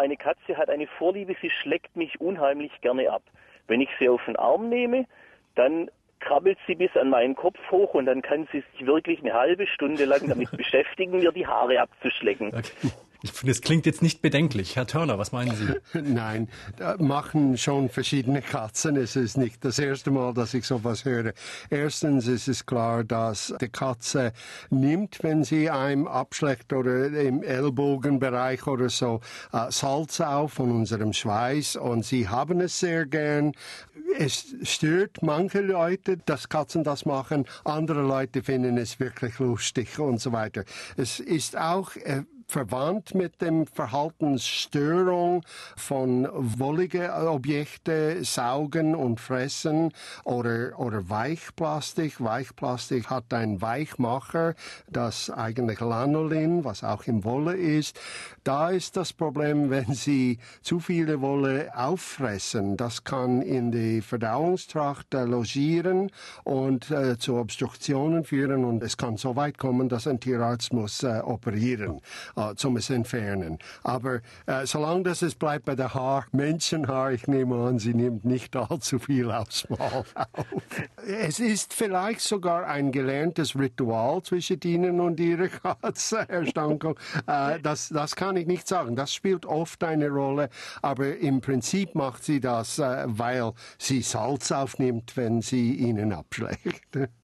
meine Katze hat eine Vorliebe, sie schlägt mich unheimlich gerne ab. Wenn ich sie auf den Arm nehme, dann krabbelt sie bis an meinen Kopf hoch und dann kann sie sich wirklich eine halbe Stunde lang damit beschäftigen, mir die Haare abzuschlecken. Okay. Ich finde, es klingt jetzt nicht bedenklich. Herr Turner, was meinen Sie? Nein, machen schon verschiedene Katzen. Es ist nicht das erste Mal, dass ich sowas höre. Erstens ist es klar, dass die Katze nimmt, wenn sie einem abschleckt oder im Ellbogenbereich oder so, äh, Salz auf von unserem Schweiß und sie haben es sehr gern. Es stört manche Leute, dass Katzen das machen. Andere Leute finden es wirklich lustig und so weiter. Es ist auch äh, verwandt mit dem Verhaltensstörung von wollige Objekte saugen und fressen oder, oder Weichplastik. Weichplastik hat einen Weichmacher, das eigentlich Lanolin, was auch im Wolle ist. Da ist das Problem, wenn Sie zu viele Wolle auffressen. Das kann in die Verdauungstracht äh, logieren und äh, zu Obstruktionen führen und es kann so weit kommen, dass ein Tierarzt muss äh, operieren äh, zum es entfernen. Aber äh, solange das es bleibt bei der Haar, Menschenhaar, ich nehme an, sie nimmt nicht allzu viel aufs Mal auf. Es ist vielleicht sogar ein gelerntes Ritual zwischen Ihnen und Ihrer Katze, Herr Stanko. Äh, das, das kann ich nicht sagen. Das spielt oft eine Rolle, aber im Prinzip macht sie das, äh, weil sie Salz aufnimmt, wenn sie Ihnen abschlägt.